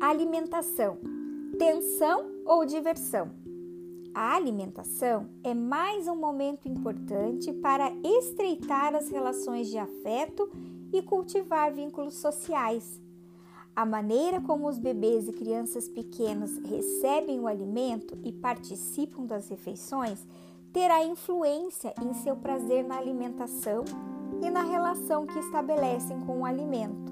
Alimentação: tensão ou diversão? A alimentação é mais um momento importante para estreitar as relações de afeto e cultivar vínculos sociais. A maneira como os bebês e crianças pequenos recebem o alimento e participam das refeições terá influência em seu prazer na alimentação e na relação que estabelecem com o alimento.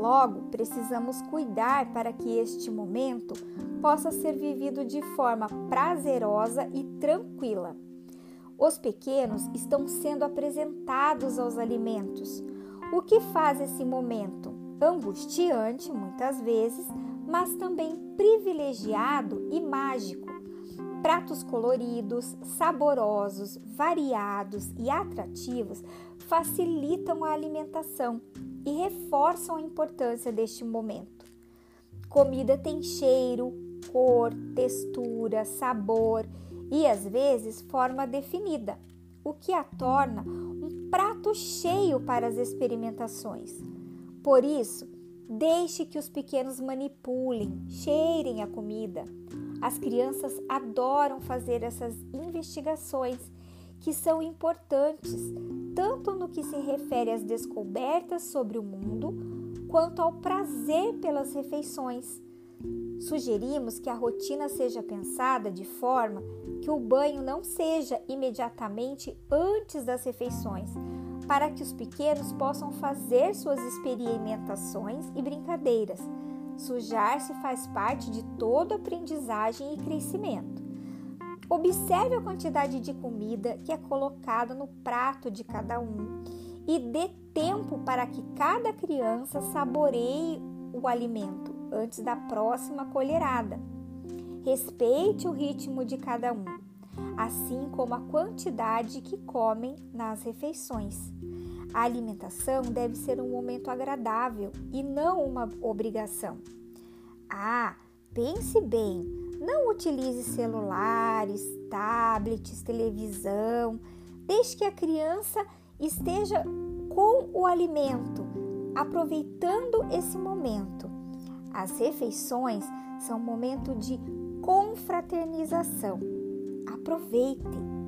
Logo, precisamos cuidar para que este momento possa ser vivido de forma prazerosa e tranquila. Os pequenos estão sendo apresentados aos alimentos, o que faz esse momento angustiante muitas vezes, mas também privilegiado e mágico. Pratos coloridos, saborosos, variados e atrativos facilitam a alimentação e reforçam a importância deste momento. Comida tem cheiro, cor, textura, sabor e às vezes forma definida, o que a torna um prato cheio para as experimentações. Por isso, deixe que os pequenos manipulem, cheirem a comida. As crianças adoram fazer essas investigações que são importantes tanto no que se refere às descobertas sobre o mundo, quanto ao prazer pelas refeições. Sugerimos que a rotina seja pensada de forma que o banho não seja imediatamente antes das refeições, para que os pequenos possam fazer suas experimentações e brincadeiras. Sujar-se faz parte de toda aprendizagem e crescimento. Observe a quantidade de comida que é colocada no prato de cada um e dê tempo para que cada criança saboreie o alimento antes da próxima colherada. Respeite o ritmo de cada um, assim como a quantidade que comem nas refeições. A alimentação deve ser um momento agradável e não uma obrigação. Ah, pense bem, não utilize celulares, tablets, televisão, desde que a criança esteja com o alimento, aproveitando esse momento. As refeições são um momento de confraternização. Aproveite!